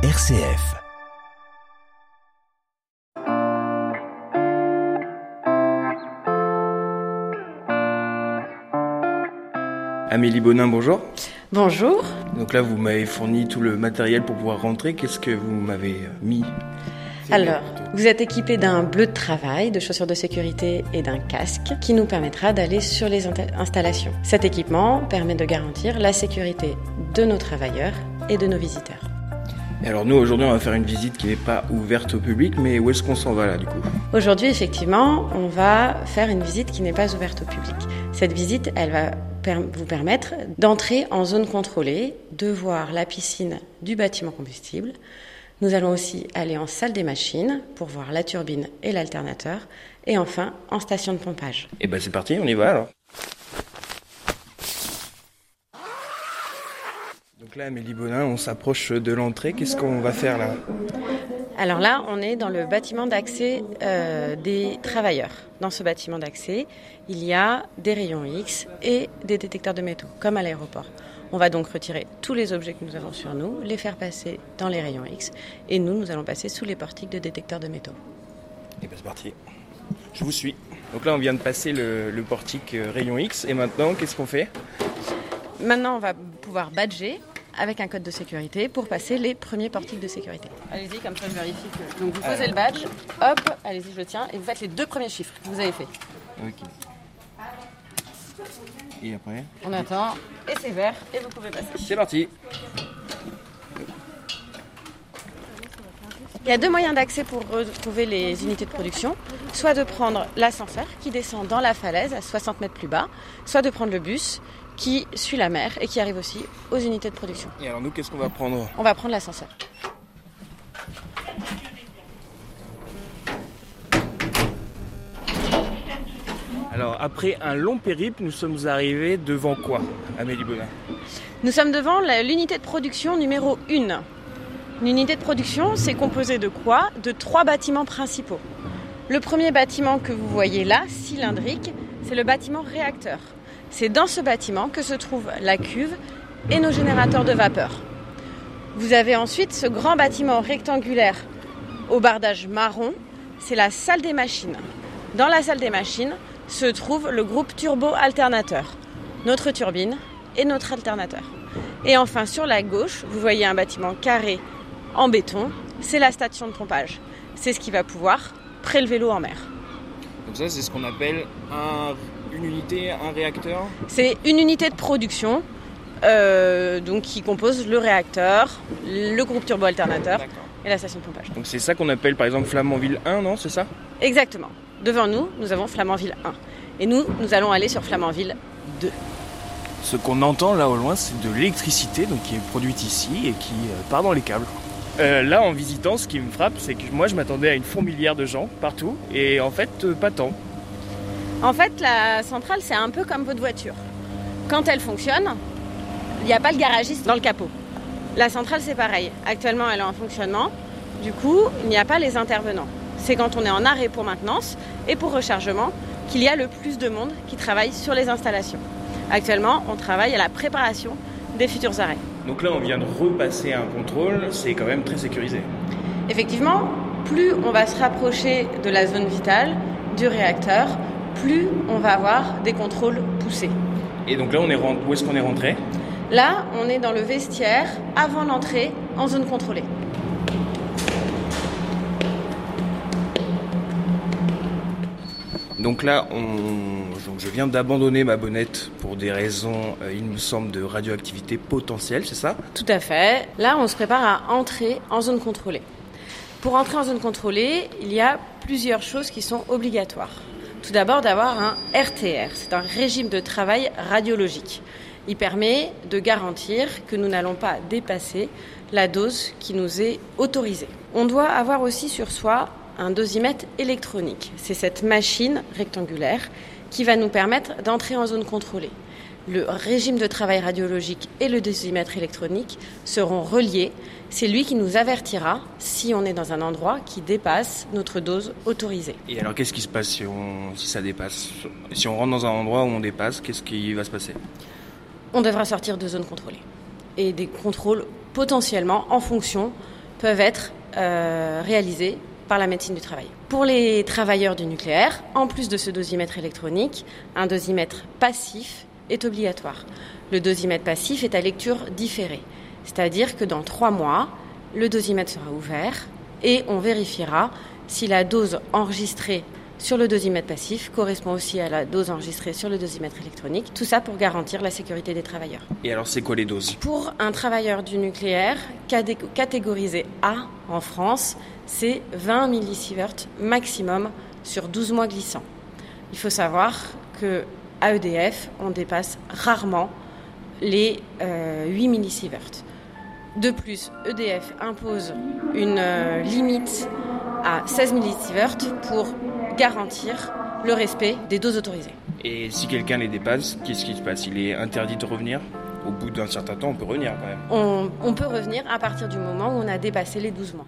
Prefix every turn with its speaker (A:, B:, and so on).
A: RCF.
B: Amélie Bonin, bonjour.
C: Bonjour.
B: Donc là, vous m'avez fourni tout le matériel pour pouvoir rentrer. Qu'est-ce que vous m'avez euh, mis?
C: Alors, vous êtes équipé d'un bleu de travail, de chaussures de sécurité et d'un casque qui nous permettra d'aller sur les installations. Cet équipement permet de garantir la sécurité de nos travailleurs et de nos visiteurs.
B: Alors nous, aujourd'hui, on va faire une visite qui n'est pas ouverte au public, mais où est-ce qu'on s'en va là, du coup?
C: Aujourd'hui, effectivement, on va faire une visite qui n'est pas ouverte au public. Cette visite, elle va vous permettre d'entrer en zone contrôlée, de voir la piscine du bâtiment combustible. Nous allons aussi aller en salle des machines pour voir la turbine et l'alternateur, et enfin en station de pompage.
B: Et eh ben c'est parti, on y va alors. Là, Amélie Bonin, on s'approche de l'entrée. Qu'est-ce qu'on va faire là?
C: Alors là, on est dans le bâtiment d'accès euh, des travailleurs. Dans ce bâtiment d'accès, il y a des rayons X et des détecteurs de métaux, comme à l'aéroport. On va donc retirer tous les objets que nous avons sur nous, les faire passer dans les rayons X, et nous, nous allons passer sous les portiques de détecteurs de métaux.
B: Et bien c'est parti. Je vous suis. Donc là, on vient de passer le, le portique euh, rayon X, et maintenant, qu'est-ce qu'on fait?
C: Maintenant, on va pouvoir badger avec un code de sécurité pour passer les premiers portiques de sécurité. Allez-y, comme ça je vérifie que. Donc vous posez le badge, hop, allez-y, je tiens, et vous faites les deux premiers chiffres que vous avez fait.
B: Ok. Et après
C: On attend, et c'est vert, et vous pouvez passer.
B: C'est parti
C: Il y a deux moyens d'accès pour retrouver les unités de production. Soit de prendre l'ascenseur qui descend dans la falaise à 60 mètres plus bas, soit de prendre le bus qui suit la mer et qui arrive aussi aux unités de production.
B: Et alors nous, qu'est-ce qu'on va prendre
C: On va prendre l'ascenseur.
B: Alors après un long périple, nous sommes arrivés devant quoi, Amélie Bonin
C: Nous sommes devant l'unité de production numéro 1. L'unité de production, c'est composé de quoi De trois bâtiments principaux. Le premier bâtiment que vous voyez là, cylindrique, c'est le bâtiment réacteur. C'est dans ce bâtiment que se trouve la cuve et nos générateurs de vapeur. Vous avez ensuite ce grand bâtiment rectangulaire au bardage marron, c'est la salle des machines. Dans la salle des machines se trouve le groupe turbo-alternateur, notre turbine et notre alternateur. Et enfin sur la gauche, vous voyez un bâtiment carré en béton, c'est la station de pompage. C'est ce qui va pouvoir prélever l'eau en mer.
B: Donc ça c'est ce qu'on appelle un une unité, un réacteur
C: C'est une unité de production euh, donc qui compose le réacteur, le groupe turbo-alternateur et la station de pompage.
B: Donc c'est ça qu'on appelle par exemple Flamanville 1, non C'est ça?
C: Exactement. Devant nous, nous avons Flamanville 1. Et nous, nous allons aller sur Flamanville 2.
B: Ce qu'on entend là au loin, c'est de l'électricité donc qui est produite ici et qui euh, part dans les câbles. Euh, là, en visitant, ce qui me frappe, c'est que moi, je m'attendais à une fourmilière de gens partout, et en fait, pas tant.
C: En fait, la centrale, c'est un peu comme votre voiture. Quand elle fonctionne, il n'y a pas le garagiste dans le capot. La centrale, c'est pareil. Actuellement, elle est en fonctionnement. Du coup, il n'y a pas les intervenants. C'est quand on est en arrêt pour maintenance et pour rechargement qu'il y a le plus de monde qui travaille sur les installations. Actuellement, on travaille à la préparation des futurs arrêts.
B: Donc là, on vient de repasser un contrôle, c'est quand même très sécurisé.
C: Effectivement, plus on va se rapprocher de la zone vitale, du réacteur, plus on va avoir des contrôles poussés.
B: Et donc là, on est où est-ce qu'on est rentré?
C: Là, on est dans le vestiaire avant l'entrée en zone contrôlée.
B: Donc là, on... je viens d'abandonner ma bonnette pour des raisons, euh, il me semble, de radioactivité potentielle, c'est ça?
C: Tout à fait. Là, on se prépare à entrer en zone contrôlée. Pour entrer en zone contrôlée, il y a plusieurs choses qui sont obligatoires. Tout d'abord d'avoir un RTR, c'est un régime de travail radiologique. Il permet de garantir que nous n'allons pas dépasser la dose qui nous est autorisée. On doit avoir aussi sur soi un dosimètre électronique. C'est cette machine rectangulaire qui va nous permettre d'entrer en zone contrôlée. Le régime de travail radiologique et le dosimètre électronique seront reliés c'est lui qui nous avertira si on est dans un endroit qui dépasse notre dose autorisée.
B: Et alors qu'est-ce qui se passe si, on, si ça dépasse? Si on rentre dans un endroit où on dépasse, qu'est-ce qui va se passer?
C: On devra sortir de zone contrôlée. Et des contrôles potentiellement en fonction peuvent être euh, réalisés par la médecine du travail. Pour les travailleurs du nucléaire, en plus de ce dosimètre électronique, un dosimètre passif est obligatoire. Le dosimètre passif est à lecture différée, c'est-à-dire que dans trois mois, le dosimètre sera ouvert et on vérifiera si la dose enregistrée sur le dosimètre passif correspond aussi à la dose enregistrée sur le dosimètre électronique. Tout ça pour garantir la sécurité des travailleurs.
B: Et alors, c'est quoi les doses?
C: Pour un travailleur du nucléaire, catégorisé A en France, c'est 20 millisieverts maximum sur 12 mois glissants. Il faut savoir que à EDF, on dépasse rarement les 8 euh, millisieverts. De plus, EDF impose une euh, limite à 16 millisieverts pour garantir le respect des doses autorisées.
B: Et si quelqu'un les dépasse, qu'est-ce qui se passe? Il est interdit de revenir? Au bout d'un certain temps, on peut revenir quand même.
C: On, on peut revenir à partir du moment où on a dépassé les 12 mois.